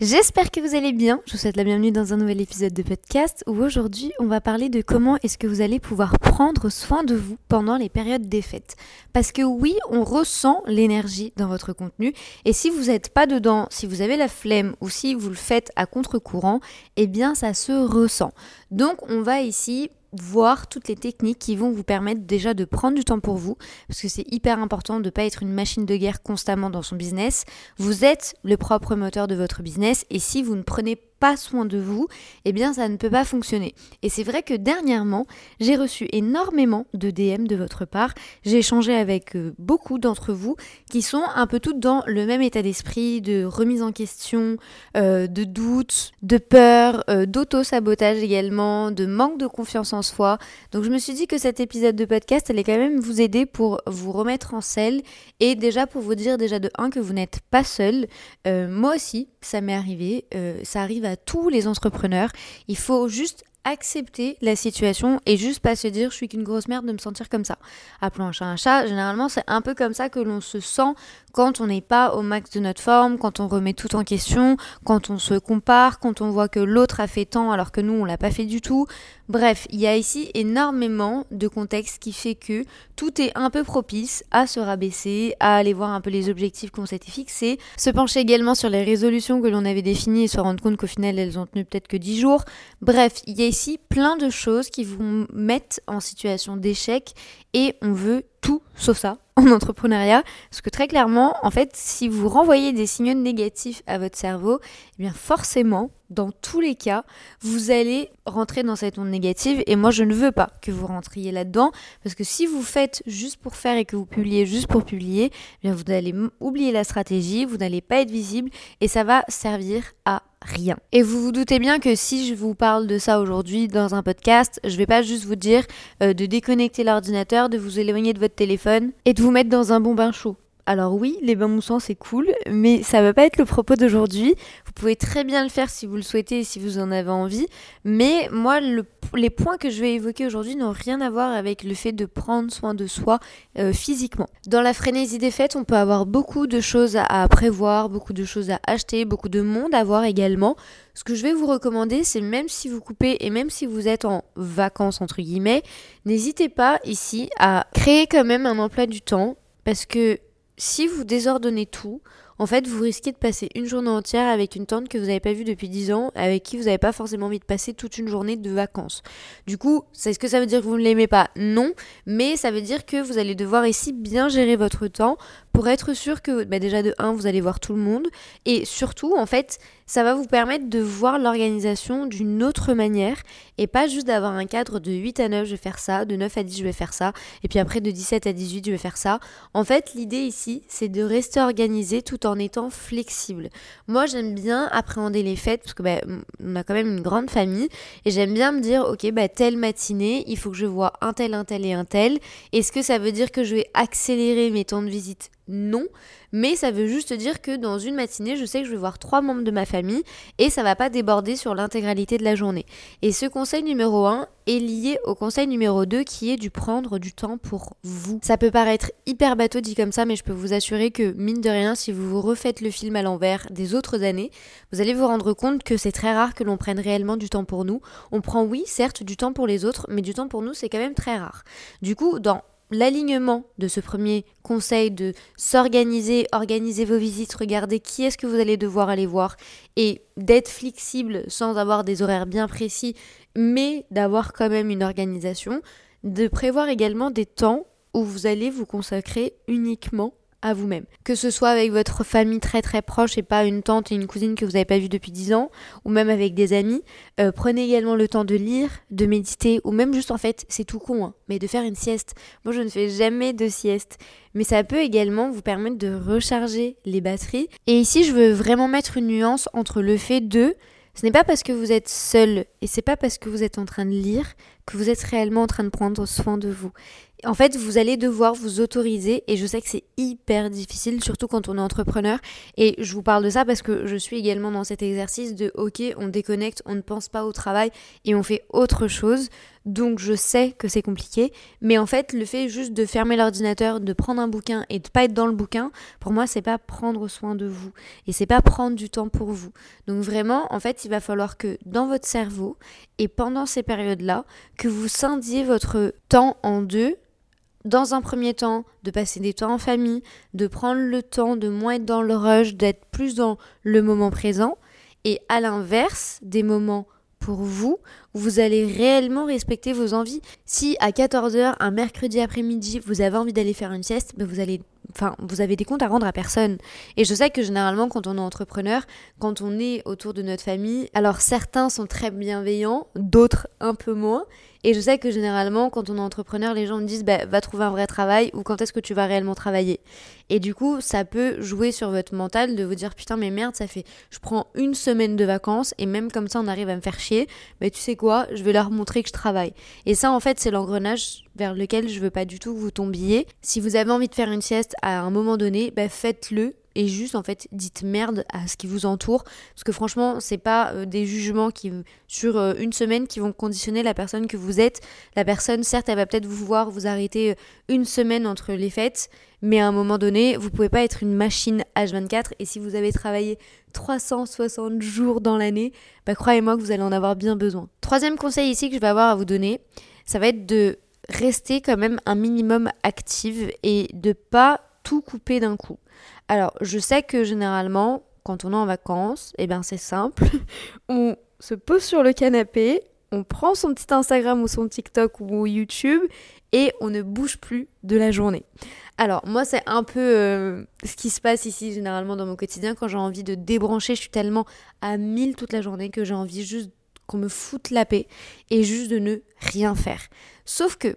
J'espère que vous allez bien. Je vous souhaite la bienvenue dans un nouvel épisode de podcast où aujourd'hui on va parler de comment est-ce que vous allez pouvoir prendre soin de vous pendant les périodes des fêtes. Parce que oui, on ressent l'énergie dans votre contenu et si vous n'êtes pas dedans, si vous avez la flemme ou si vous le faites à contre-courant, eh bien ça se ressent. Donc on va ici voir toutes les techniques qui vont vous permettre déjà de prendre du temps pour vous, parce que c'est hyper important de ne pas être une machine de guerre constamment dans son business. Vous êtes le propre moteur de votre business et si vous ne prenez pas soin de vous, eh bien ça ne peut pas fonctionner. Et c'est vrai que dernièrement, j'ai reçu énormément de DM de votre part. J'ai échangé avec euh, beaucoup d'entre vous qui sont un peu toutes dans le même état d'esprit, de remise en question, euh, de doute, de peur, euh, d'auto-sabotage également, de manque de confiance en soi. Donc je me suis dit que cet épisode de podcast allait quand même vous aider pour vous remettre en selle et déjà pour vous dire déjà de un que vous n'êtes pas seul. moi aussi, ça m'est arrivé, ça arrive à tous les entrepreneurs. Il faut juste accepter la situation et juste pas se dire je suis qu'une grosse merde de me sentir comme ça. Appelons un chat un chat, généralement c'est un peu comme ça que l'on se sent quand on n'est pas au max de notre forme, quand on remet tout en question, quand on se compare, quand on voit que l'autre a fait tant alors que nous on l'a pas fait du tout. Bref, il y a ici énormément de contexte qui fait que tout est un peu propice à se rabaisser, à aller voir un peu les objectifs qu'on s'était fixés, se pencher également sur les résolutions que l'on avait définies et se rendre compte qu'au final elles ont tenu peut-être que 10 jours. Bref, il y a ici plein de choses qui vous mettent en situation d'échec et on veut tout sauf ça en entrepreneuriat. Parce que très clairement, en fait, si vous renvoyez des signaux négatifs à votre cerveau, eh bien forcément, dans tous les cas, vous allez rentrer dans cette onde négative. Et moi, je ne veux pas que vous rentriez là-dedans. Parce que si vous faites juste pour faire et que vous publiez juste pour publier, eh bien vous allez oublier la stratégie, vous n'allez pas être visible et ça va servir à rien. Et vous vous doutez bien que si je vous parle de ça aujourd'hui dans un podcast, je vais pas juste vous dire euh, de déconnecter l'ordinateur, de vous éloigner de votre téléphone et de vous mettre dans un bon bain chaud. Alors oui, les bains moussants c'est cool, mais ça va pas être le propos d'aujourd'hui. Vous pouvez très bien le faire si vous le souhaitez et si vous en avez envie, mais moi les points que je vais évoquer aujourd'hui n'ont rien à voir avec le fait de prendre soin de soi euh, physiquement. Dans la frénésie des fêtes, on peut avoir beaucoup de choses à prévoir, beaucoup de choses à acheter, beaucoup de monde à voir également. Ce que je vais vous recommander, c'est même si vous coupez et même si vous êtes en vacances entre guillemets, n'hésitez pas ici à créer quand même un emploi du temps parce que si vous désordonnez tout, en fait, vous risquez de passer une journée entière avec une tante que vous n'avez pas vue depuis 10 ans, avec qui vous n'avez pas forcément envie de passer toute une journée de vacances. Du coup, est-ce que ça veut dire que vous ne l'aimez pas? Non, mais ça veut dire que vous allez devoir ici bien gérer votre temps pour être sûr que bah, déjà de 1, vous allez voir tout le monde, et surtout, en fait, ça va vous permettre de voir l'organisation d'une autre manière et pas juste d'avoir un cadre de 8 à 9 je vais faire ça, de 9 à 10 je vais faire ça et puis après de 17 à 18 je vais faire ça. En fait, l'idée ici, c'est de rester organisé tout en étant flexible. Moi, j'aime bien appréhender les fêtes parce que bah, a quand même une grande famille et j'aime bien me dire OK, bah telle matinée, il faut que je vois un tel, un tel et un tel. Est-ce que ça veut dire que je vais accélérer mes temps de visite? Non, mais ça veut juste dire que dans une matinée, je sais que je vais voir trois membres de ma famille et ça va pas déborder sur l'intégralité de la journée. Et ce conseil numéro 1 est lié au conseil numéro 2 qui est du prendre du temps pour vous. Ça peut paraître hyper bateau dit comme ça, mais je peux vous assurer que mine de rien, si vous vous refaites le film à l'envers des autres années, vous allez vous rendre compte que c'est très rare que l'on prenne réellement du temps pour nous. On prend oui, certes, du temps pour les autres, mais du temps pour nous, c'est quand même très rare. Du coup, dans l'alignement de ce premier conseil de s'organiser, organiser vos visites, regarder qui est-ce que vous allez devoir aller voir et d'être flexible sans avoir des horaires bien précis, mais d'avoir quand même une organisation, de prévoir également des temps où vous allez vous consacrer uniquement vous-même. Que ce soit avec votre famille très très proche et pas une tante et une cousine que vous n'avez pas vue depuis 10 ans, ou même avec des amis, euh, prenez également le temps de lire, de méditer, ou même juste en fait, c'est tout con, hein, mais de faire une sieste. Moi je ne fais jamais de sieste, mais ça peut également vous permettre de recharger les batteries. Et ici je veux vraiment mettre une nuance entre le fait de ce n'est pas parce que vous êtes seul et c'est pas parce que vous êtes en train de lire que vous êtes réellement en train de prendre soin de vous. En fait, vous allez devoir vous autoriser, et je sais que c'est hyper difficile, surtout quand on est entrepreneur. Et je vous parle de ça parce que je suis également dans cet exercice de OK, on déconnecte, on ne pense pas au travail et on fait autre chose. Donc je sais que c'est compliqué, mais en fait, le fait juste de fermer l'ordinateur, de prendre un bouquin et de pas être dans le bouquin, pour moi, c'est pas prendre soin de vous et c'est pas prendre du temps pour vous. Donc vraiment, en fait, il va falloir que dans votre cerveau et pendant ces périodes-là, que vous scindiez votre temps en deux dans un premier temps, de passer des temps en famille, de prendre le temps de moins être dans le rush, d'être plus dans le moment présent, et à l'inverse, des moments pour vous, où vous allez réellement respecter vos envies. Si à 14h, un mercredi après-midi, vous avez envie d'aller faire une sieste, ben vous allez enfin, vous avez des comptes à rendre à personne. Et je sais que généralement, quand on est entrepreneur, quand on est autour de notre famille, alors certains sont très bienveillants, d'autres un peu moins. Et je sais que généralement, quand on est entrepreneur, les gens me disent bah, va trouver un vrai travail ou quand est-ce que tu vas réellement travailler. Et du coup, ça peut jouer sur votre mental de vous dire putain, mais merde, ça fait je prends une semaine de vacances et même comme ça, on arrive à me faire chier. Mais tu sais quoi, je vais leur montrer que je travaille. Et ça, en fait, c'est l'engrenage vers lequel je veux pas du tout que vous tombiez. Si vous avez envie de faire une sieste à un moment donné, bah, faites-le. Et juste en fait dites merde à ce qui vous entoure. Parce que franchement c'est pas euh, des jugements qui sur euh, une semaine qui vont conditionner la personne que vous êtes. La personne certes elle va peut-être vous voir vous arrêter euh, une semaine entre les fêtes mais à un moment donné vous pouvez pas être une machine H24 et si vous avez travaillé 360 jours dans l'année bah croyez-moi que vous allez en avoir bien besoin. Troisième conseil ici que je vais avoir à vous donner ça va être de rester quand même un minimum active et de pas tout couper d'un coup alors, je sais que généralement, quand on est en vacances, eh bien c'est simple. on se pose sur le canapé, on prend son petit Instagram ou son TikTok ou YouTube et on ne bouge plus de la journée. Alors moi c'est un peu euh, ce qui se passe ici généralement dans mon quotidien quand j'ai envie de débrancher, je suis tellement à mille toute la journée que j'ai envie juste qu'on me foute la paix et juste de ne rien faire. Sauf que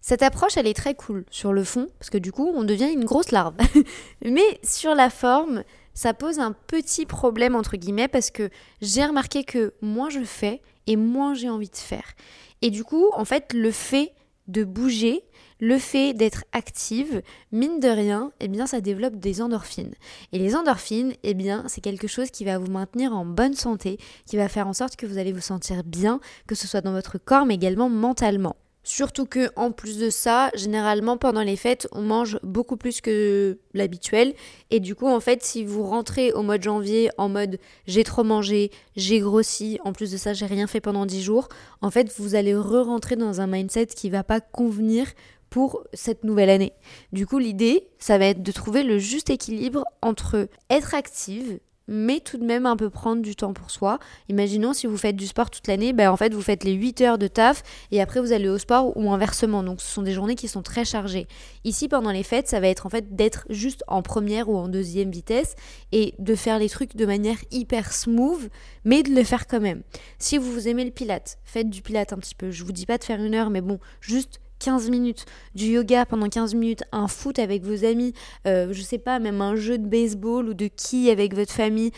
cette approche, elle est très cool sur le fond, parce que du coup, on devient une grosse larve. Mais sur la forme, ça pose un petit problème, entre guillemets, parce que j'ai remarqué que moins je fais et moins j'ai envie de faire. Et du coup, en fait, le fait de bouger, le fait d'être active, mine de rien, eh bien ça développe des endorphines. Et les endorphines, eh bien c'est quelque chose qui va vous maintenir en bonne santé, qui va faire en sorte que vous allez vous sentir bien, que ce soit dans votre corps mais également mentalement. Surtout que en plus de ça, généralement pendant les fêtes, on mange beaucoup plus que l'habituel et du coup en fait, si vous rentrez au mois de janvier en mode j'ai trop mangé, j'ai grossi, en plus de ça, j'ai rien fait pendant 10 jours, en fait, vous allez re-rentrer dans un mindset qui va pas convenir pour cette nouvelle année. Du coup, l'idée, ça va être de trouver le juste équilibre entre être active, mais tout de même un peu prendre du temps pour soi. Imaginons si vous faites du sport toute l'année, ben en fait vous faites les 8 heures de taf et après vous allez au sport ou inversement. Donc ce sont des journées qui sont très chargées. Ici pendant les fêtes, ça va être en fait d'être juste en première ou en deuxième vitesse et de faire les trucs de manière hyper smooth, mais de le faire quand même. Si vous aimez le pilate, faites du pilate un petit peu. Je vous dis pas de faire une heure, mais bon, juste 15 minutes, du yoga pendant 15 minutes, un foot avec vos amis, euh, je sais pas, même un jeu de baseball ou de qui avec votre famille.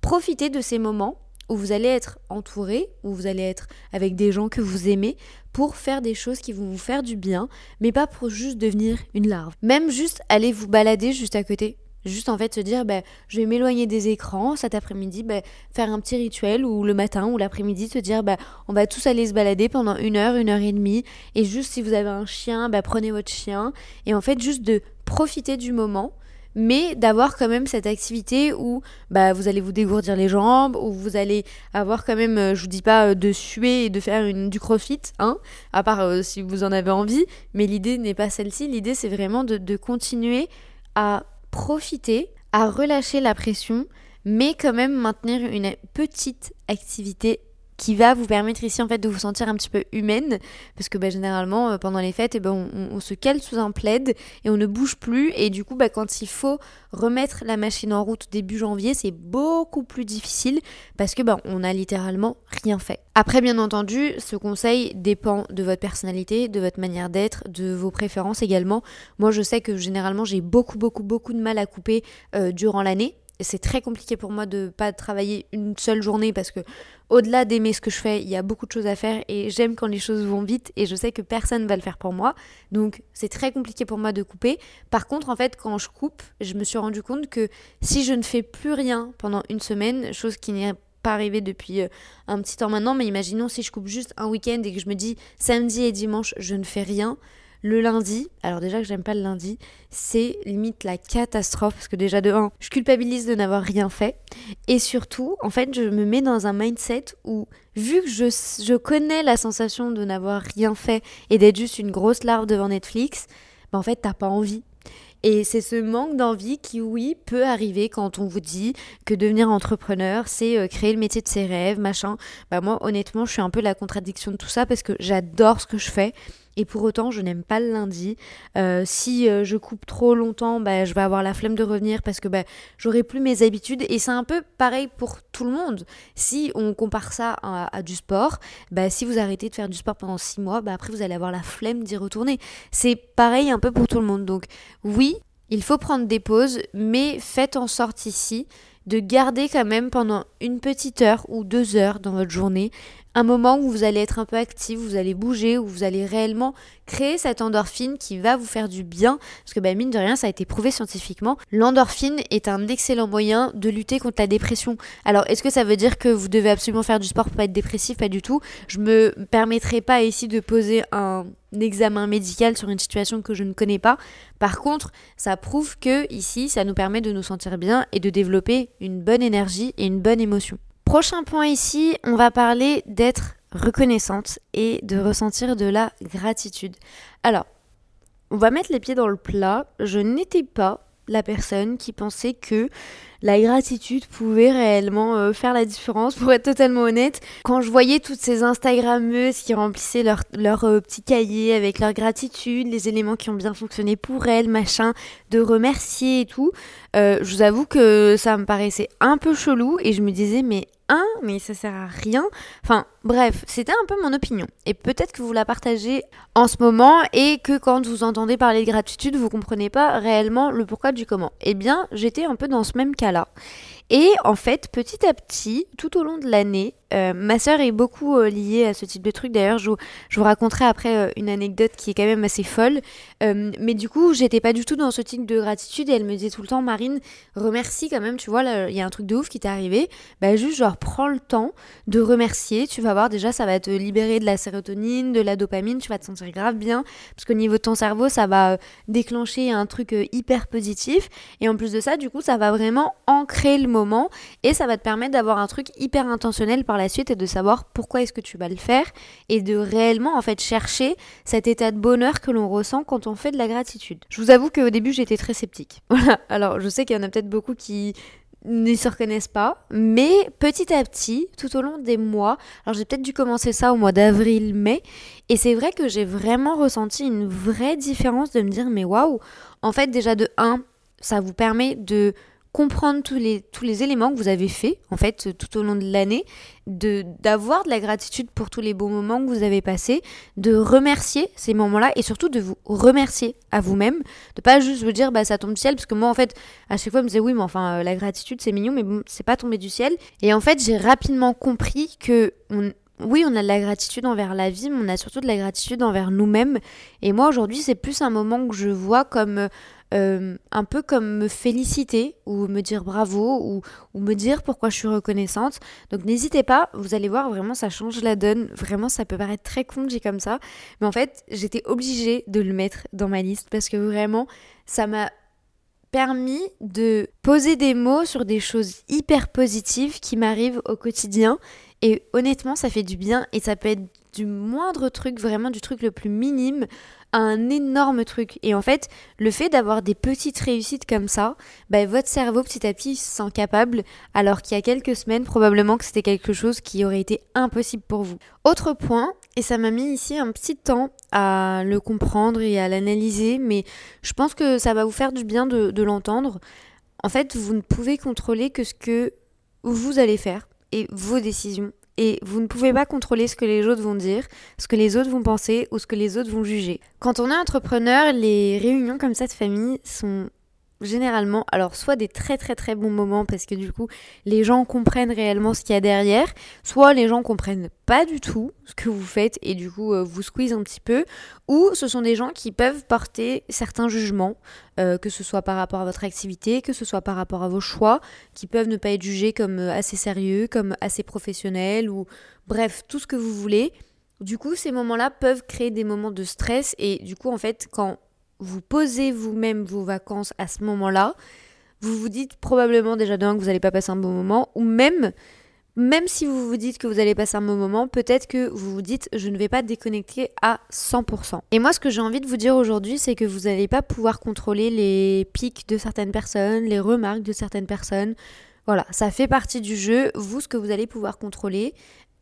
Profitez de ces moments où vous allez être entouré, où vous allez être avec des gens que vous aimez pour faire des choses qui vont vous faire du bien, mais pas pour juste devenir une larve. Même juste aller vous balader juste à côté. Juste en fait se dire, bah, je vais m'éloigner des écrans cet après-midi, bah, faire un petit rituel ou le matin ou l'après-midi se dire, bah, on va tous aller se balader pendant une heure, une heure et demie. Et juste si vous avez un chien, bah, prenez votre chien. Et en fait, juste de profiter du moment mais d'avoir quand même cette activité où bah, vous allez vous dégourdir les jambes, où vous allez avoir quand même, euh, je vous dis pas euh, de suer et de faire une, du crossfit, hein, à part euh, si vous en avez envie, mais l'idée n'est pas celle-ci, l'idée c'est vraiment de, de continuer à profiter à relâcher la pression, mais quand même maintenir une petite activité qui va vous permettre ici en fait de vous sentir un petit peu humaine parce que bah, généralement euh, pendant les fêtes eh ben, on, se cale sous un plaid et on ne bouge plus et du coup bah, quand il faut remettre la machine en route début janvier c'est beaucoup plus difficile parce que bah, on a littéralement rien fait. Après bien entendu ce conseil dépend de votre personnalité, de votre manière d'être, de vos préférences également. Moi je sais que généralement j'ai beaucoup beaucoup beaucoup de mal à couper euh, durant l'année c'est très compliqué pour moi de pas travailler une seule journée parce que au-delà d'aimer ce que je fais, il y a beaucoup de choses à faire et j'aime quand les choses vont vite et je sais que personne va le faire pour moi. Donc c'est très compliqué pour moi de couper. Par contre, en fait, quand je coupe, je me suis rendu compte que si je ne fais plus rien pendant une semaine, chose qui n'est pas arrivée depuis euh, un petit temps maintenant, mais imaginons si je coupe juste un week-end et que je me dis samedi et dimanche, je ne fais rien, le lundi, alors déjà que j'aime pas le lundi, c'est limite la catastrophe parce que déjà de 1, je culpabilise de n'avoir rien fait et surtout, en fait, je me mets dans un mindset où vu que je, je connais la sensation de n'avoir rien fait et d'être juste une grosse larve devant Netflix, bah en fait, t'as pas envie. Et c'est ce manque d'envie qui, oui, peut arriver quand on vous dit que devenir entrepreneur, c'est euh, créer le métier de ses rêves, machin. Bah moi, honnêtement, je suis un peu la contradiction de tout ça parce que j'adore ce que je fais et pour autant je n'aime pas le lundi. Euh, si euh, je coupe trop longtemps, bah, je vais avoir la flemme de revenir parce que bah, j'aurai plus mes habitudes et c'est un peu pareil pour tout le monde. Si on compare ça à, du sport, bah, si vous arrêtez de faire du sport pendant six mois, bah, après vous allez avoir la flemme d'y retourner. C'est pareil un peu pour tout le monde. Donc oui, il faut prendre des pauses, mais faites en sorte ici de garder quand même pendant une petite heure ou deux heures dans votre journée un moment où vous allez être un peu actif, vous allez bouger, où vous allez réellement créer cette endorphine qui va vous faire du bien. Parce que bah, mine de rien, ça a été prouvé scientifiquement. L'endorphine est un excellent moyen de lutter contre la dépression. Alors, est-ce que ça veut dire que vous devez absolument faire du sport pour pas être dépressif? Pas du tout. Je me permettrai pas ici de poser un examen médical sur une situation que je ne connais pas. Par contre, ça prouve que ici, ça nous permet de nous sentir bien et de développer une bonne énergie et une bonne émotion. Prochain point ici, on va parler d'être reconnaissante et de ressentir de la gratitude. Alors, on va mettre les pieds dans le plat. Je n'étais pas la personne qui pensait que la gratitude pouvait réellement euh, faire la différence. Pour être totalement honnête, quand je voyais toutes ces Instagrammeuses qui remplissaient leur, euh, petit cahier avec leur gratitude, les éléments qui ont bien fonctionné pour elles, machin, de remercier et tout, euh, je vous avoue que ça me paraissait un peu chelou et je me disais mais mais ça sert à rien. Enfin, bref, c'était un peu mon opinion. Et peut-être que vous la partagez en ce moment et que quand vous entendez parler de gratitude, vous comprenez pas réellement le pourquoi du comment. Eh bien, j'étais un peu dans ce même cas-là. Et en fait, petit à petit, tout au long de l'année, euh, ma sœur est beaucoup euh, liée à ce type de truc. D'ailleurs, je, vous raconterai après euh, une anecdote qui est quand même assez folle. mais du coup, j'étais pas du tout dans ce type de gratitude et elle me disait tout le temps, Marine, remercie quand même. Tu vois, il y a un truc de ouf qui t'est arrivé. Bah, juste, genre, prends le temps de remercier. Tu vas voir, déjà, ça va te libérer de la sérotonine, de la dopamine. Tu vas te sentir grave bien. Parce qu'au niveau de ton cerveau, ça va déclencher un truc hyper positif. Et en plus de ça, du coup, ça va vraiment ancrer le moment et ça va te permettre d'avoir un truc hyper intentionnel par la suite et de savoir pourquoi est-ce que tu vas le faire et de réellement en fait chercher cet état de bonheur que l'on ressent quand on fait de la gratitude. Je vous avoue qu'au début j'étais très sceptique. Voilà, alors je sais qu'il y en a peut-être beaucoup qui ne se reconnaissent pas, mais petit à petit, tout au long des mois, alors j'ai peut-être dû commencer ça au mois d'avril-mai, et c'est vrai que j'ai vraiment ressenti une vraie différence de me dire, mais waouh, en fait déjà de 1, ça vous permet de comprendre tous les, tous les éléments que vous avez fait en fait tout au long de l'année, de d'avoir de la gratitude pour tous les beaux moments que vous avez passés, de remercier ces moments-là et surtout de vous remercier à vous-même, de pas juste vous dire bah ça tombe du ciel parce que moi en fait à chaque fois je me disais oui mais enfin euh, la gratitude c'est mignon mais bon c'est pas tombé du ciel et en fait j'ai rapidement compris que oui, on a de la gratitude envers la vie, mais on a surtout de la gratitude envers nous-mêmes. Et moi, aujourd'hui, c'est plus un moment que je vois comme euh, un peu comme me féliciter ou me dire bravo ou, ou, me dire pourquoi je suis reconnaissante. Donc n'hésitez pas, vous allez voir, vraiment ça change la donne. Vraiment, ça peut paraître très con dit comme ça. Mais en fait, j'étais obligée de le mettre dans ma liste parce que vraiment, ça m'a permis de poser des mots sur des choses hyper positives qui m'arrivent au quotidien. Et honnêtement, ça fait du bien et ça peut être du moindre truc, vraiment du truc le plus minime un énorme truc. Et en fait, le fait d'avoir des petites réussites comme ça, bah, votre cerveau petit à petit se sent capable, alors qu'il y a quelques semaines, probablement que c'était quelque chose qui aurait été impossible pour vous. Autre point, et ça m'a mis ici un petit temps à le comprendre et à l'analyser, mais je pense que ça va vous faire du bien de, de l'entendre. En fait, vous ne pouvez contrôler que ce que vous allez faire et vos décisions et vous ne pouvez pas contrôler ce que les autres vont dire, ce que les autres vont penser ou ce que les autres vont juger. Quand on est entrepreneur, les réunions comme ça de famille sont généralement, alors soit des très très très bons moments parce que du coup les gens comprennent réellement ce qu'il y a derrière, soit les gens comprennent pas du tout ce que vous faites et du coup euh, vous squeeze un petit peu, ou ce sont des gens qui peuvent porter certains jugements, euh, que ce soit par rapport à votre activité, que ce soit par rapport à vos choix, qui peuvent ne pas être jugés comme euh, assez sérieux, comme assez professionnels, ou bref, tout ce que vous voulez. Du coup, ces moments-là peuvent créer des moments de stress et du coup, en fait, quand vous posez vous-même vos vacances à ce moment-là, vous vous dites probablement déjà d'un que vous n'allez pas passer un bon moment, ou même, même si vous vous dites que vous allez passer un bon moment, peut-être que vous vous dites je ne vais pas déconnecter à 100%. Et moi, ce que j'ai envie de vous dire aujourd'hui, c'est que vous n'allez pas pouvoir contrôler les pics de certaines personnes, les remarques de certaines personnes. Voilà, ça fait partie du jeu. Vous, ce que vous allez pouvoir contrôler,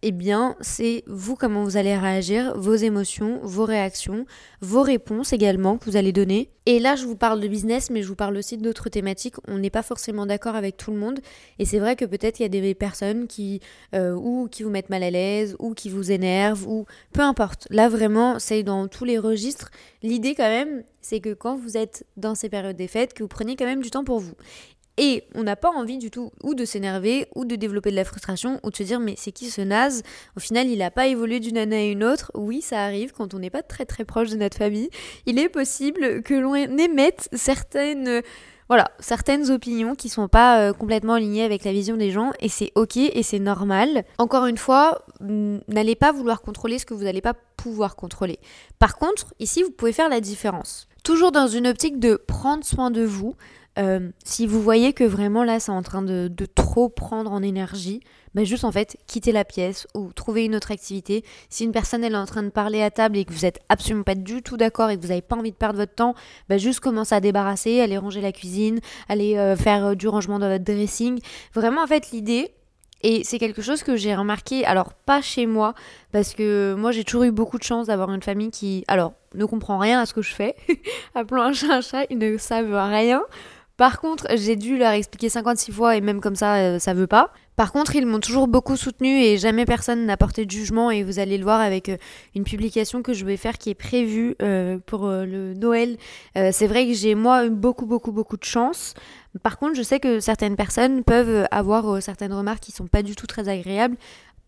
eh bien, c'est vous comment vous allez réagir, vos émotions, vos réactions, vos réponses également que vous allez donner. Et là, je vous parle de business, mais je vous parle aussi d'autres thématiques. On n'est pas forcément d'accord avec tout le monde. Et c'est vrai que peut-être il y a des personnes qui, euh, ou qui vous mettent mal à l'aise, ou qui vous énervent, ou peu importe. Là, vraiment, c'est dans tous les registres. L'idée, quand même, c'est que quand vous êtes dans ces périodes des fêtes, que vous preniez quand même du temps pour vous. Et on n'a pas envie du tout ou de s'énerver ou de développer de la frustration ou de se dire mais c'est qui ce naze? Au final, il n'a pas évolué d'une année à une autre. Oui, ça arrive quand on n'est pas très très proche de notre famille. Il est possible que l'on émette certaines voilà, certaines opinions qui sont pas euh, complètement alignées avec la vision des gens et c'est ok et c'est normal. Encore une fois, n'allez pas vouloir contrôler ce que vous n'allez pas pouvoir contrôler. Par contre, ici, vous pouvez faire la différence. Toujours dans une optique de prendre soin de vous, euh, si vous voyez que vraiment là c'est en train de, trop prendre en énergie, bah juste en fait quitter la pièce ou trouver une autre activité. Si une personne est en train de parler à table et que vous êtes absolument pas du tout d'accord et que vous n'avez pas envie de perdre votre temps, bah juste commencer à débarrasser, aller ranger la cuisine, aller euh, faire euh, du rangement dans votre dressing. Vraiment en fait l'idée et c'est quelque chose que j'ai remarqué, alors pas chez moi, parce que moi j'ai toujours eu beaucoup de chance d'avoir une famille qui, alors, ne comprend rien à ce que je fais. Appelons un chat un chat, ils ne savent rien. Par contre, j'ai dû leur expliquer 56 fois et même comme ça, euh, ça veut pas. Par contre, ils m'ont toujours beaucoup soutenu et jamais personne n'a porté de jugement et vous allez le voir avec euh, une publication que je vais faire qui est prévue euh, pour le Noël. c'est vrai que j'ai moi beaucoup beaucoup beaucoup de chance. Par contre, je sais que certaines personnes peuvent avoir certaines remarques qui sont pas du tout très agréables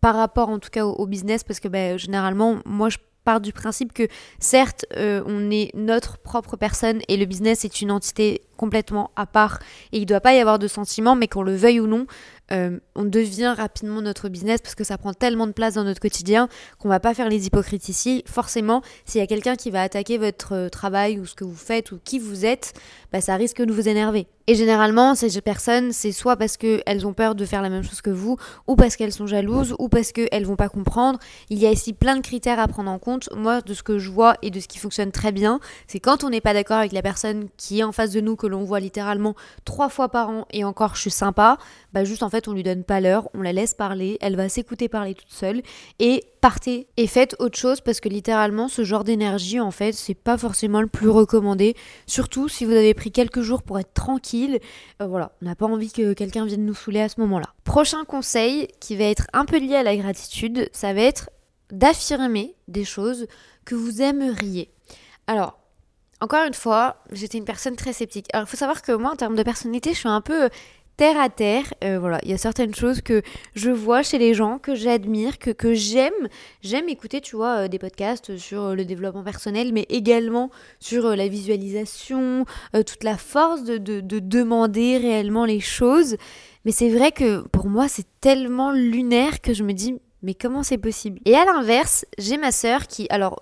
par rapport en tout cas au, business parce que ben, généralement moi je part du principe que certes, euh, on est notre propre personne et le business est une entité complètement à part et il ne doit pas y avoir de sentiments, mais qu'on le veuille ou non, euh, on devient rapidement notre business parce que ça prend tellement de place dans notre quotidien qu'on va pas faire les hypocrites ici. Forcément, s'il y a quelqu'un qui va attaquer votre euh, travail ou ce que vous faites ou qui vous êtes, bah, ça risque de vous énerver. Et généralement, ces personnes, c'est soit parce qu'elles ont peur de faire la même chose que vous, ou parce qu'elles sont jalouses, ou parce qu'elles vont pas comprendre. Il y a ici plein de critères à prendre en compte. Moi, de ce que je vois et de ce qui fonctionne très bien, c'est quand on n'est pas d'accord avec la personne qui est en face de nous, que l'on voit littéralement trois fois par an, et encore je suis sympa, bah juste en fait on lui donne pas l'heure, on la laisse parler, elle va s'écouter parler toute seule, et partez et faites autre chose parce que littéralement ce genre d'énergie en fait c'est pas forcément le plus recommandé. Surtout si vous avez pris quelques jours pour être tranquille. Euh, voilà on n'a pas envie que quelqu'un vienne nous saouler à ce moment là prochain conseil qui va être un peu lié à la gratitude ça va être d'affirmer des choses que vous aimeriez. Alors encore une fois, j'étais une personne très sceptique. Alors, il faut savoir que moi, en termes de personnalité, je suis un peu terre à terre. Euh, voilà, il y a certaines choses que je vois chez les gens, que j'admire, que, que j'aime. J'aime écouter, tu vois, euh, des podcasts sur euh, le développement personnel, mais également sur la visualisation, toute la force de, de, de, demander réellement les choses. Mais c'est vrai que pour moi, c'est tellement lunaire que je me dis, mais comment c'est possible? Et à l'inverse, j'ai ma sœur qui, alors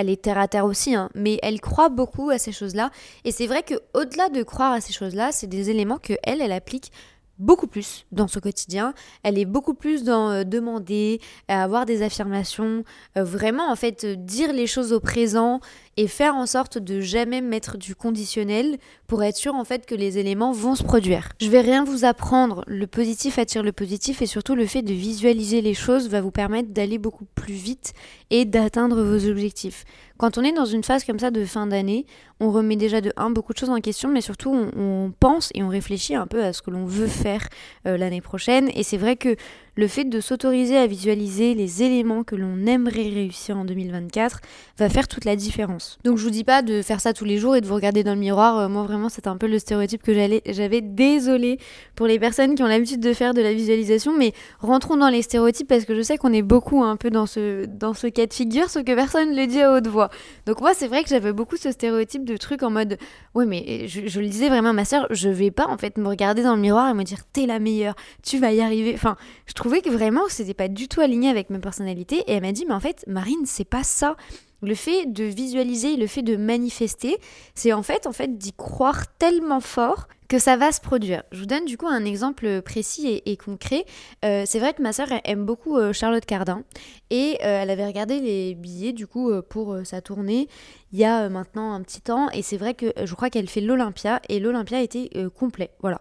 elle est terre à terre aussi, hein, mais elle croit beaucoup à ces choses-là. Et c'est vrai que au-delà de croire à ces choses-là, c'est des éléments que elle, elle applique beaucoup plus dans son quotidien. Elle est beaucoup plus dans euh, demander, avoir des affirmations, euh, vraiment en fait dire les choses au présent et faire en sorte de jamais mettre du conditionnel pour être sûr en fait que les éléments vont se produire. Je vais rien vous apprendre, le positif attire le positif et surtout le fait de visualiser les choses va vous permettre d'aller beaucoup plus vite et d'atteindre vos objectifs. Quand on est dans une phase comme ça de fin d'année, on remet déjà de un beaucoup de choses en question, mais surtout on, pense et on réfléchit un peu à ce que l'on veut faire euh, l'année prochaine. Et c'est vrai que le fait de s'autoriser à visualiser les éléments que l'on aimerait réussir en 2024 va faire toute la différence. Donc je vous dis pas de faire ça tous les jours et de vous regarder dans le miroir. Euh, moi vraiment c'est un peu le stéréotype que j'avais. Désolée pour les personnes qui ont l'habitude de faire de la visualisation, mais rentrons dans les stéréotypes parce que je sais qu'on est beaucoup un peu dans ce, cas de figure, sauf que personne ne le dit à haute voix. Donc moi c'est vrai que j'avais beaucoup ce stéréotype de truc en mode ouais mais je, le disais vraiment à ma soeur, je vais pas en fait me regarder dans le miroir et me dire t'es la meilleure, tu vas y arriver. Enfin, trouvais que vraiment c'était pas du tout aligné avec ma personnalité et elle m'a dit mais en fait Marine c'est pas ça. Le fait de visualiser, le fait de manifester, c'est en fait en fait d'y croire tellement fort que ça va se produire. Je vous donne du coup un exemple précis et, concret. Euh, c'est vrai que ma soeur aime beaucoup euh, Charlotte Cardin et euh, elle avait regardé les billets du coup pour sa tournée il y a maintenant un petit temps et c'est vrai que je crois qu'elle fait l'Olympia et l'Olympia était complet. Voilà,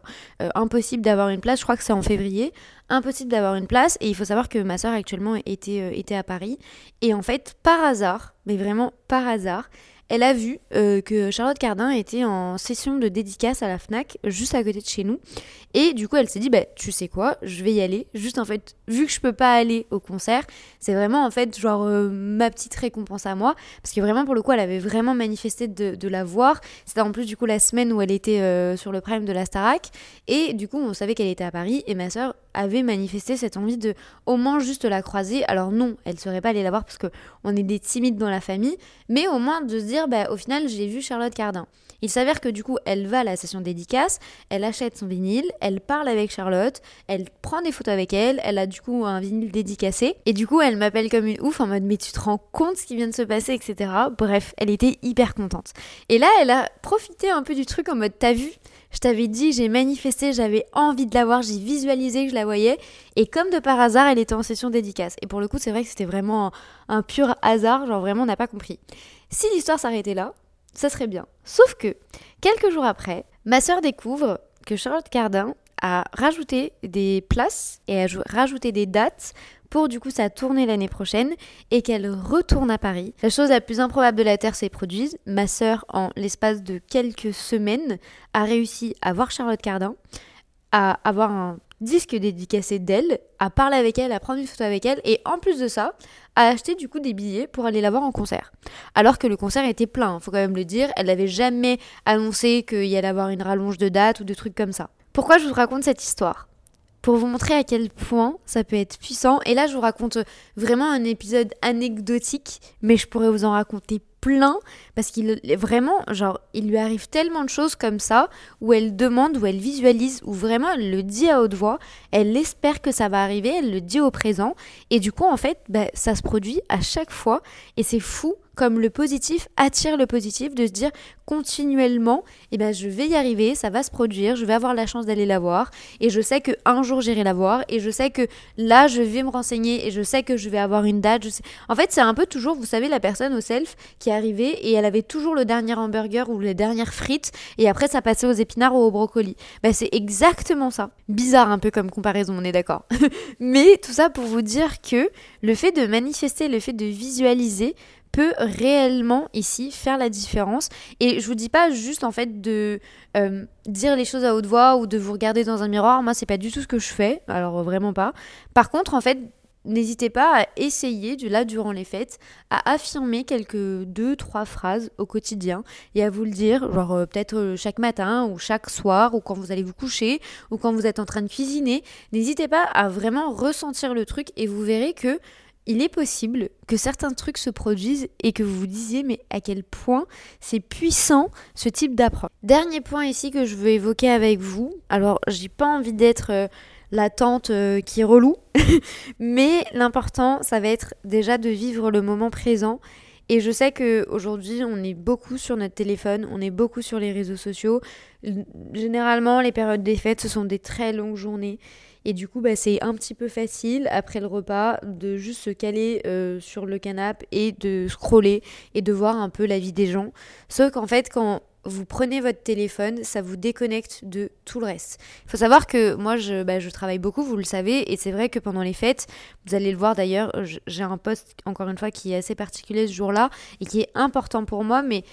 impossible d'avoir une place. Je crois que c'est en février. Impossible d'avoir une place et il faut savoir que ma soeur actuellement était, était à Paris et en fait par hasard, mais vraiment par hasard, elle a vu euh, que Charlotte Cardin était en session de dédicace à la FNAC, juste à côté de chez nous. Et du coup, elle s'est dit, bah, tu sais quoi, je vais y aller. Juste en fait, vu que je peux pas aller au concert, c'est vraiment en fait, genre, euh, ma petite récompense à moi. Parce que vraiment, pour le coup, elle avait vraiment manifesté de, la voir. C'était en plus, du coup, la semaine où elle était euh, sur le prime de la Starac. Et du coup, on savait qu'elle était à Paris. Et ma soeur avait manifesté cette envie de au moins juste la croiser. Alors non, elle serait pas allée la voir parce qu'on est des timides dans la famille. Mais au moins de se dire, bah, au final, j'ai vu Charlotte Cardin. Il s'avère que du coup, elle va à la session dédicace, elle achète son vinyle, elle parle avec Charlotte, elle prend des photos avec elle, elle a du coup un vinyle dédicacé, et du coup, elle m'appelle comme une ouf en mode mais tu te rends compte ce qui vient de se passer, etc. Bref, elle était hyper contente. Et là, elle a profité un peu du truc en mode t'as vu? Je t'avais dit, j'ai manifesté, j'avais envie de la voir, j'ai visualisé que je la voyais. Et comme de par hasard, elle était en session dédicace. Et pour le coup, c'est vrai que c'était vraiment un, pur hasard, genre vraiment on n'a pas compris. Si l'histoire s'arrêtait là, ça serait bien. Sauf que, quelques jours après, ma sœur découvre que Charlotte Cardin a rajouté des places et a rajouté des dates pour du coup sa tournée l'année prochaine et qu'elle retourne à Paris. La chose la plus improbable de la Terre s'est produite. Ma sœur, en l'espace de quelques semaines, a réussi à voir Charlotte Cardin, à avoir un disque dédicacé d'elle, à parler avec elle, à prendre une photo avec elle, et en plus de ça, à acheter du coup des billets pour aller la voir en concert. Alors que le concert était plein, faut quand même le dire, elle n'avait jamais annoncé qu'il y allait avoir une rallonge de date ou de trucs comme ça. Pourquoi je vous raconte cette histoire? Pour vous montrer à quel point ça peut être puissant. Et là, je vous raconte vraiment un épisode anecdotique, mais je pourrais vous en raconter plein parce qu'il vraiment genre il lui arrive tellement de choses comme ça où elle demande où elle visualise où vraiment elle le dit à haute voix elle espère que ça va arriver elle le dit au présent et du coup en fait bah, ça se produit à chaque fois et c'est fou comme le positif attire le positif, de se dire continuellement, eh ben, je vais y arriver, ça va se produire, je vais avoir la chance d'aller la voir, et je sais qu'un jour j'irai la voir, et je sais que là je vais me renseigner, et je sais que je vais avoir une date. En fait, c'est un peu toujours, vous savez, la personne au self qui arrivait et elle avait toujours le dernier hamburger ou les dernières frites, et après ça passait aux épinards ou au brocoli. Ben, c'est exactement ça. Bizarre un peu comme comparaison, on est d'accord. Mais tout ça pour vous dire que le fait de manifester, le fait de visualiser, peut réellement ici faire la différence. Et je vous dis pas juste en fait de euh, dire les choses à haute voix ou de vous regarder dans un miroir. Moi, c'est pas du tout ce que je fais. Alors vraiment pas. Par contre, en fait, n'hésitez pas à essayer, là durant les fêtes, à affirmer quelques deux, trois phrases au quotidien et à vous le dire, genre euh, peut-être euh, chaque matin ou chaque soir ou quand vous allez vous coucher ou quand vous êtes en train de cuisiner. N'hésitez pas à vraiment ressentir le truc et vous verrez que il est possible que certains trucs se produisent et que vous vous disiez mais à quel point c'est puissant ce type d'approche. Dernier point ici que je veux évoquer avec vous. Alors, j'ai pas envie d'être euh, la tante euh, qui est relou, mais l'important, ça va être déjà de vivre le moment présent. Et je sais qu'aujourd'hui, on est beaucoup sur notre téléphone, on est beaucoup sur les réseaux sociaux. Généralement, les périodes des fêtes, ce sont des très longues journées. Et du coup, bah, c'est un petit peu facile après le repas de juste se caler euh, sur le canapé et de scroller et de voir un peu la vie des gens. Sauf qu'en fait, quand vous prenez votre téléphone, ça vous déconnecte de tout le reste. Il faut savoir que moi, je, bah, travaille beaucoup, vous le savez, et c'est vrai que pendant les fêtes, vous allez le voir d'ailleurs, j'ai un poste, encore une fois, qui est assez particulier ce jour-là et qui est important pour moi, mais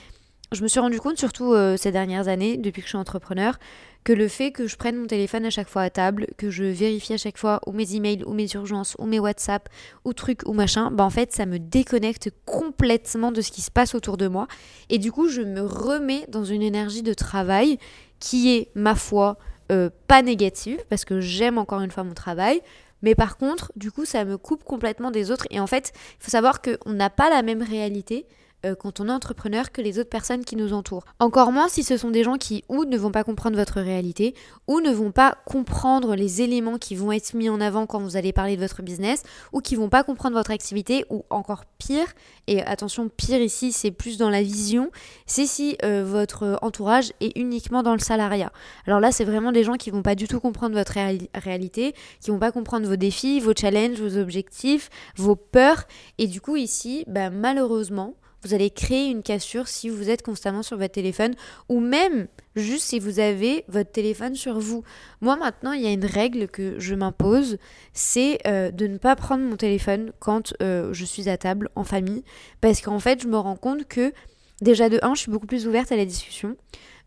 je me suis rendu compte, surtout euh, ces dernières années, depuis que je suis entrepreneur, que le fait que je prenne mon téléphone à chaque fois à table, que je vérifie à chaque fois ou mes emails, ou mes urgences, ou mes WhatsApp, ou trucs, ou machin, bah en fait, ça me déconnecte complètement de ce qui se passe autour de moi. Et du coup, je me remets dans une énergie de travail qui est, ma foi, euh, pas négative, parce que j'aime encore une fois mon travail, mais par contre, du coup, ça me coupe complètement des autres. Et en fait, il faut savoir qu'on n'a pas la même réalité. Euh, quand on est entrepreneur que les autres personnes qui nous entourent. Encore moins si ce sont des gens qui ou ne vont pas comprendre votre réalité ou ne vont pas comprendre les éléments qui vont être mis en avant quand vous allez parler de votre business ou qui vont pas comprendre votre activité ou encore pire, et attention pire ici c'est plus dans la vision, c'est si euh, votre entourage est uniquement dans le salariat. Alors là c'est vraiment des gens qui vont pas du tout comprendre votre réalité, qui vont pas comprendre vos défis, vos challenges, vos objectifs, vos peurs et du coup ici bah, malheureusement vous allez créer une cassure si vous êtes constamment sur votre téléphone ou même juste si vous avez votre téléphone sur vous. Moi maintenant, il y a une règle que je m'impose, c'est euh, de ne pas prendre mon téléphone quand euh, je suis à table en famille parce qu'en fait, je me rends compte que déjà de 1, je suis beaucoup plus ouverte à la discussion.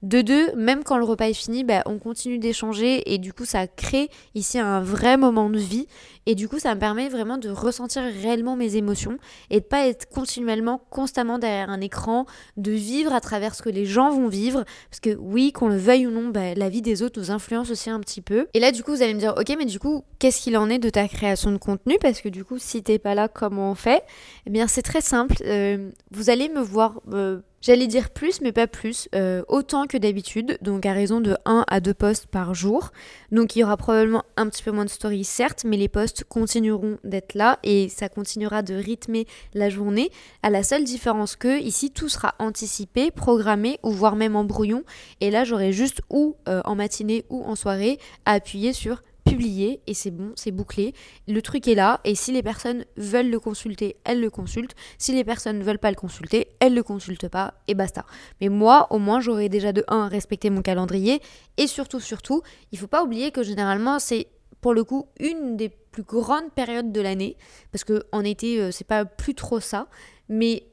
De deux, même quand le repas est fini, bah, on continue d'échanger et du coup ça crée ici un vrai moment de vie. Et du coup ça me permet vraiment de ressentir réellement mes émotions et de pas être continuellement, constamment derrière un écran, de vivre à travers ce que les gens vont vivre. Parce que oui, qu'on le veuille ou non, bah, la vie des autres nous influence aussi un petit peu. Et là du coup vous allez me dire ok mais du coup qu'est-ce qu'il en est de ta création de contenu? Parce que du coup si t'es pas là comment on fait? Eh bien c'est très simple, euh, vous allez me voir... Euh, J'allais dire plus, mais pas plus, euh, autant que d'habitude, donc à raison de 1 à 2 posts par jour. Donc il y aura probablement un petit peu moins de stories, certes, mais les posts continueront d'être là et ça continuera de rythmer la journée, à la seule différence que ici tout sera anticipé, programmé ou voire même en brouillon. Et là j'aurai juste ou euh, en matinée ou en soirée à appuyer sur publié et c'est bon, c'est bouclé. Le truc est là et si les personnes veulent le consulter, elles le consultent. Si les personnes ne veulent pas le consulter, elles le consultent pas et basta. Mais moi, au moins, j'aurais déjà de 1 respecté mon calendrier et surtout, surtout, il faut pas oublier que généralement, c'est pour le coup une des plus grandes périodes de l'année parce que en été, euh, c'est pas plus trop ça. Mais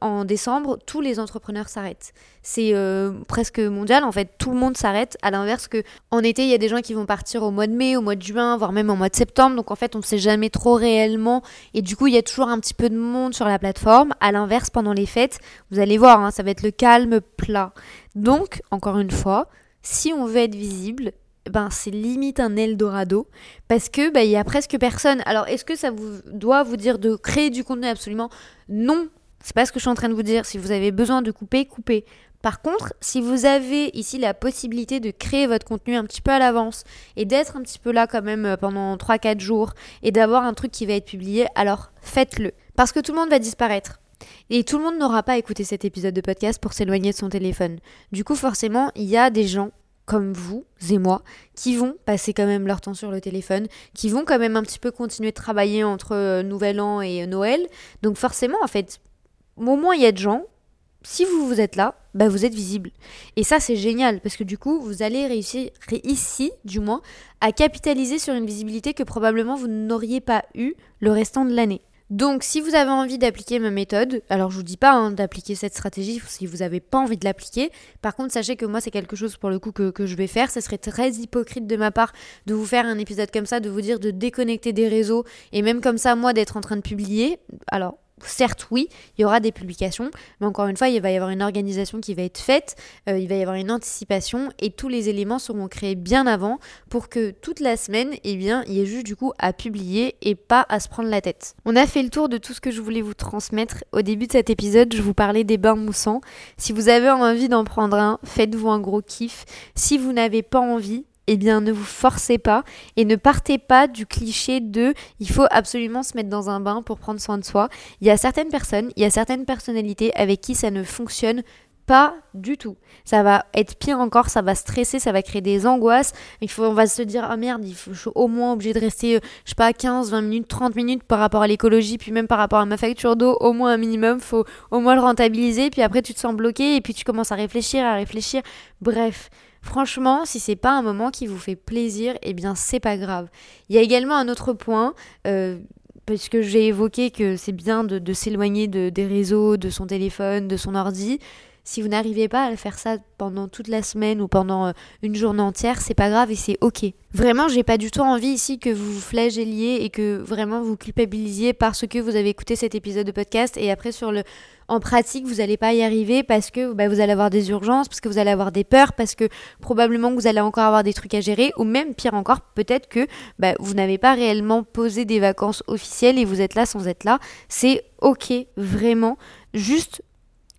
en, décembre, tous les entrepreneurs s'arrêtent. C'est euh, presque mondial, en fait, tout le monde s'arrête. À l'inverse que en été, il y a des gens qui vont partir au mois de mai, au mois de juin, voire même au mois de septembre. Donc en fait, on ne sait jamais trop réellement. Et du coup, il y a toujours un petit peu de monde sur la plateforme. À l'inverse, pendant les fêtes, vous allez voir, hein, ça va être le calme plat. Donc, encore une fois, si on veut être visible, ben c'est limite un Eldorado parce que ben, a presque personne. Alors est-ce que ça vous doit vous dire de créer du contenu? Absolument Non, c'est pas ce que je suis en train de vous dire. Si vous avez besoin de couper, coupez. Par contre, si vous avez ici la possibilité de créer votre contenu un petit peu à l'avance et d'être un petit peu là quand même euh, pendant 3-4 jours et d'avoir un truc qui va être publié, alors faites-le. Parce que tout le monde va disparaître. Et tout le monde n'aura pas écouté cet épisode de podcast pour s'éloigner de son téléphone. Du coup, forcément, il y a des gens comme vous et moi qui vont passer quand même leur temps sur le téléphone, qui vont quand même un petit peu continuer de travailler entre euh, Nouvel An et Noël. Donc forcément, en fait, au moins il y a de gens, si vous vous êtes là, bah vous êtes visible. Et ça c'est génial parce que du coup vous allez réussir ici du moins à capitaliser sur une visibilité que probablement vous n'auriez pas eu le restant de l'année. Donc si vous avez envie d'appliquer ma méthode, alors je vous dis pas hein, d'appliquer cette stratégie si vous n'avez pas envie de l'appliquer. Par contre sachez que moi c'est quelque chose pour le coup que, que, je vais faire. Ce serait très hypocrite de ma part de vous faire un épisode comme ça, de vous dire de déconnecter des réseaux et même comme ça moi d'être en train de publier. Alors certes, oui, il y aura des publications, mais encore une fois, il va y avoir une organisation qui va être faite, euh, il va y avoir une anticipation et tous les éléments seront créés bien avant pour que toute la semaine, eh bien, il y ait juste du coup à publier et pas à se prendre la tête. On a fait le tour de tout ce que je voulais vous transmettre. Au début de cet épisode, je vous parlais des bains moussants. Si vous avez envie d'en prendre un, faites-vous un gros kiff. Si vous n'avez pas envie, eh bien ne vous forcez pas et ne partez pas du cliché de il faut absolument se mettre dans un bain pour prendre soin de soi. Il y a certaines personnes, il y a certaines personnalités avec qui ça ne fonctionne pas du tout. Ça va être pire encore, ça va stresser, ça va créer des angoisses. Il faut, on va se dire, ah merde, il faut, je suis au moins obligé de rester, je sais pas, 15, 20 minutes, 30 minutes par rapport à l'écologie, puis même par rapport à ma facture d'eau, au moins un minimum, faut au moins le rentabiliser, puis après tu te sens bloqué, et puis tu commences à réfléchir, à réfléchir. Bref, Franchement, si c'est pas un moment qui vous fait plaisir, eh bien c'est pas grave. Il y a également un autre point, euh, parce que j'ai évoqué que c'est bien de, s'éloigner de, des réseaux, de son téléphone, de son ordi. Si vous n'arrivez pas à faire ça pendant toute la semaine ou pendant euh, une journée entière, c'est pas grave et c'est ok. Vraiment, j'ai pas du tout envie ici que vous vous flagelliez et que vraiment vous culpabilisiez parce que vous avez écouté cet épisode de podcast et après sur le en pratique, vous n'allez pas y arriver parce que bah, vous allez avoir des urgences, parce que vous allez avoir des peurs, parce que probablement vous allez encore avoir des trucs à gérer, ou même pire encore, peut-être que bah, vous n'avez pas réellement posé des vacances officielles et vous êtes là sans être là. C'est ok, vraiment. Juste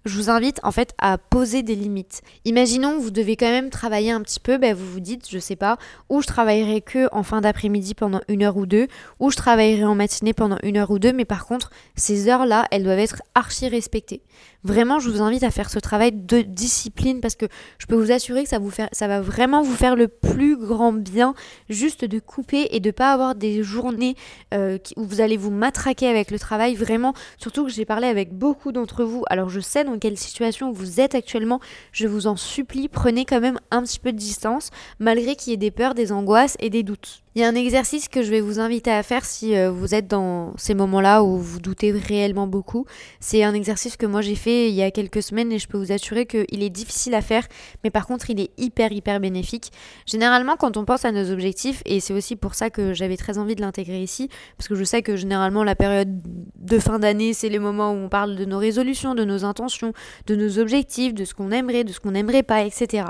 je vous invite en fait à poser des limites. Imaginons vous devez quand même travailler un petit peu, ben vous vous dites, je sais pas, ou je travaillerai que en fin d'après-midi pendant une heure ou deux, ou je travaillerai en matinée pendant une heure ou deux, mais par contre, ces heures-là, elles doivent être archi respectées. Vraiment, je vous invite à faire ce travail de discipline parce que je peux vous assurer que ça, va vraiment vous faire le plus grand bien juste de couper et de pas avoir des journées euh, où vous allez vous matraquer avec le travail. Vraiment, surtout que j'ai parlé avec beaucoup d'entre vous. Alors je sais dans quelle situation vous êtes actuellement. Je vous en supplie, prenez quand même un petit peu de distance malgré qu'il y ait des peurs, des angoisses et des doutes. Il y a un exercice que je vais vous inviter à faire si euh, vous êtes dans ces moments-là où vous doutez réellement beaucoup. C'est un exercice que moi j'ai fait il y a quelques semaines et je peux vous assurer qu'il est difficile à faire, mais par contre il est hyper hyper bénéfique. Généralement quand on pense à nos objectifs, et c'est aussi pour ça que j'avais très envie de l'intégrer ici, parce que je sais que généralement la période de fin d'année c'est les moments où on parle de nos résolutions, de nos intentions, de nos objectifs, de ce qu'on aimerait, de ce qu'on n'aimerait pas, etc.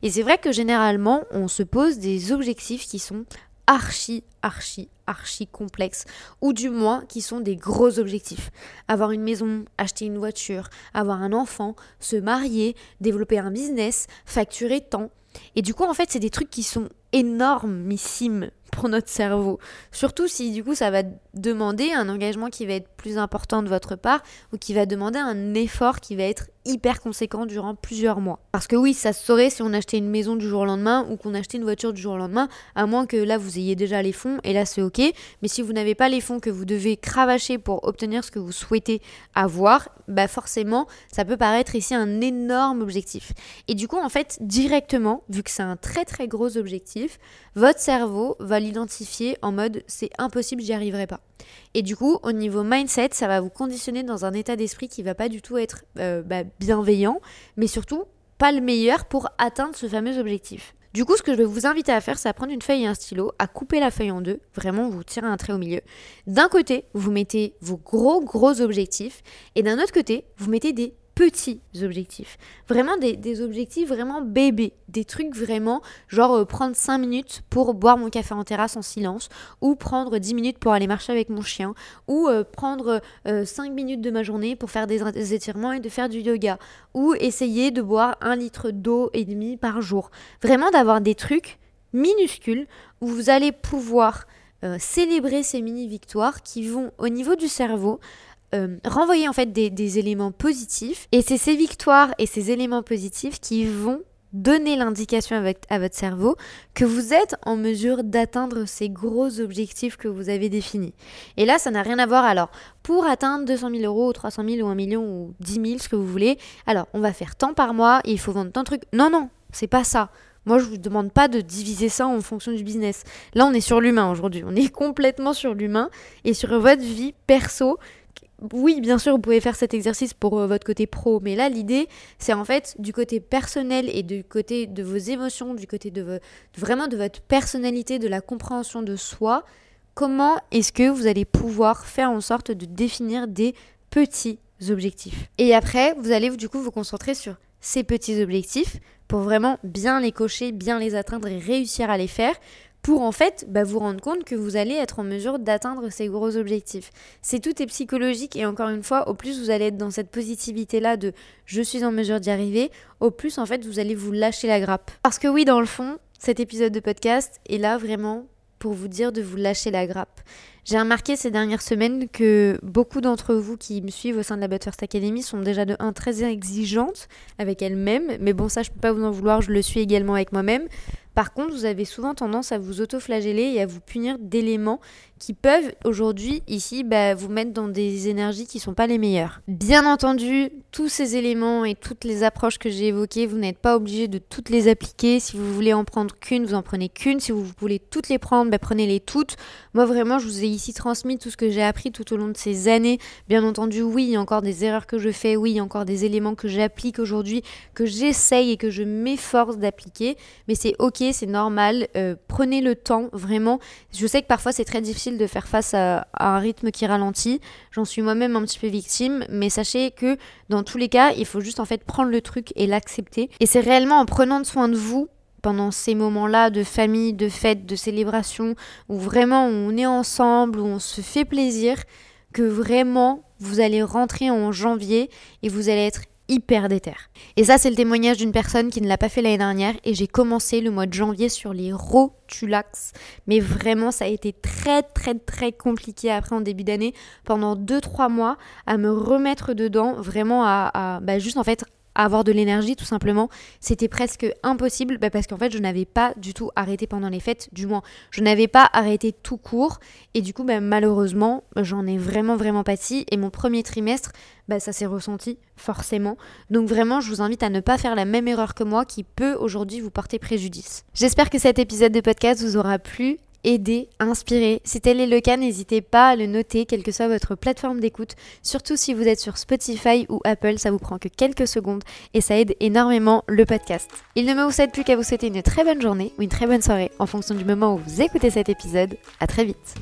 Et c'est vrai que généralement on se pose des objectifs qui sont archi, archi, archi complexes, ou du moins qui sont des gros objectifs. Avoir une maison, acheter une voiture, avoir un enfant, se marier, développer un business, facturer tant. Et du coup, en fait, c'est des trucs qui sont énormissimes pour notre cerveau. Surtout si du coup ça va demander un engagement qui va être plus important de votre part ou qui va demander un effort qui va être hyper conséquent durant plusieurs mois. Parce que oui, ça se saurait si on achetait une maison du jour au lendemain ou qu'on achetait une voiture du jour au lendemain, à moins que là vous ayez déjà les fonds et là c'est ok. Mais si vous n'avez pas les fonds que vous devez cravacher pour obtenir ce que vous souhaitez avoir, bah forcément ça peut paraître ici un énorme objectif. Et du coup en fait directement, vu que c'est un très très gros objectif, votre cerveau va l'identifier en mode c'est impossible, j'y arriverai pas. Et du coup, au niveau mindset, ça va vous conditionner dans un état d'esprit qui va pas du tout être euh, bah, bienveillant, mais surtout pas le meilleur pour atteindre ce fameux objectif. Du coup, ce que je vais vous inviter à faire, c'est à prendre une feuille et un stylo, à couper la feuille en deux, vraiment vous tirez un trait au milieu. D'un côté, vous mettez vos gros gros objectifs, et d'un autre côté, vous mettez des petits objectifs. Vraiment des, objectifs vraiment bébés. Des trucs vraiment genre euh, prendre 5 minutes pour boire mon café en terrasse en silence ou prendre 10 minutes pour aller marcher avec mon chien ou euh, prendre 5 euh, minutes de ma journée pour faire des, étirements et de faire du yoga ou essayer de boire un litre d'eau et demi par jour. Vraiment d'avoir des trucs minuscules où vous allez pouvoir célébrer ces mini victoires qui vont au niveau du cerveau euh, renvoyer en fait des, éléments positifs. Et c'est ces victoires et ces éléments positifs qui vont donner l'indication à votre cerveau que vous êtes en mesure d'atteindre ces gros objectifs que vous avez définis. Et là, ça n'a rien à voir. Alors, pour atteindre 200 000 euros, 300 000 ou 1 million ou 10 000, ce que vous voulez, alors on va faire tant par mois et il faut vendre tant de trucs. Non, non, c'est pas ça. Moi, je vous demande pas de diviser ça en fonction du business. Là, on est sur l'humain aujourd'hui. On est complètement sur l'humain et sur votre vie perso oui, bien sûr, vous pouvez faire cet exercice pour euh, votre côté pro, mais là, l'idée, c'est en fait du côté personnel et du côté de vos émotions, du côté de, vraiment de votre personnalité, de la compréhension de soi. Comment est-ce que vous allez pouvoir faire en sorte de définir des petits objectifs? Et après, vous allez du coup vous concentrer sur ces petits objectifs pour vraiment bien les cocher, bien les atteindre et réussir à les faire pour en fait bah, vous rendre compte que vous allez être en mesure d'atteindre ces gros objectifs. C'est tout est psychologique et encore une fois, au plus vous allez être dans cette positivité-là de je suis en mesure d'y arriver, au plus en fait vous allez vous lâcher la grappe. Parce que oui, dans le fond, cet épisode de podcast est là vraiment pour vous dire de vous lâcher la grappe. J'ai remarqué ces dernières semaines que beaucoup d'entre vous qui me suivent au sein de la But Academy sont déjà de un très exigeantes avec elles-mêmes, mais bon ça je peux pas vous en vouloir, je le suis également avec moi-même Par contre, vous avez souvent tendance à vous auto-flageller et à vous punir d'éléments qui peuvent aujourd'hui ici bah, vous mettre dans des énergies qui sont pas les meilleures. Bien entendu, tous ces éléments et toutes les approches que j'ai évoquées, vous n'êtes pas obligé de toutes les appliquer. Si vous voulez en prendre qu'une, vous en prenez qu'une. Si vous voulez toutes les prendre, bah, prenez-les toutes. Moi vraiment, je vous ai ici transmis tout ce que j'ai appris tout au long de ces années. Bien entendu, oui, il y a encore des erreurs que je fais, oui, il y a encore des éléments que j'applique aujourd'hui, que j'essaye et que je m'efforce d'appliquer. Mais c'est ok, c'est normal. Euh, prenez le temps, vraiment. Je sais que parfois c'est très difficile de faire face à, un rythme qui ralentit. J'en suis moi-même un petit peu victime, mais sachez que dans tous les cas, il faut juste en fait prendre le truc et l'accepter. Et c'est réellement en prenant soin de vous pendant ces moments-là de famille, de fête, de célébration, où vraiment on est ensemble, où on se fait plaisir, que vraiment vous allez rentrer en janvier et vous allez être hyper déter. Et ça, c'est le témoignage d'une personne qui ne l'a pas fait l'année dernière et j'ai commencé le mois de janvier sur les rotulax. Mais vraiment, ça a été très, très, très compliqué après en début d'année, pendant 2-3 mois, à me remettre dedans, vraiment à, bah, juste en fait avoir de l'énergie tout simplement, c'était presque impossible bah, parce qu'en fait je n'avais pas du tout arrêté pendant les fêtes, du moins je n'avais pas arrêté tout court et du coup bah, malheureusement j'en ai vraiment vraiment pâti et mon premier trimestre bah, ça s'est ressenti forcément. Donc vraiment je vous invite à ne pas faire la même erreur que moi qui peut aujourd'hui vous porter préjudice. J'espère que cet épisode de podcast vous aura plu aider, inspirer. Si tel est le cas, n'hésitez pas à le noter, quelle que soit votre plateforme d'écoute. Surtout si vous êtes sur Spotify ou Apple, ça vous prend que quelques secondes et ça aide énormément le podcast. Il ne me vous plus qu'à vous souhaiter une très bonne journée ou une très bonne soirée en fonction du moment où vous écoutez cet épisode. À très vite.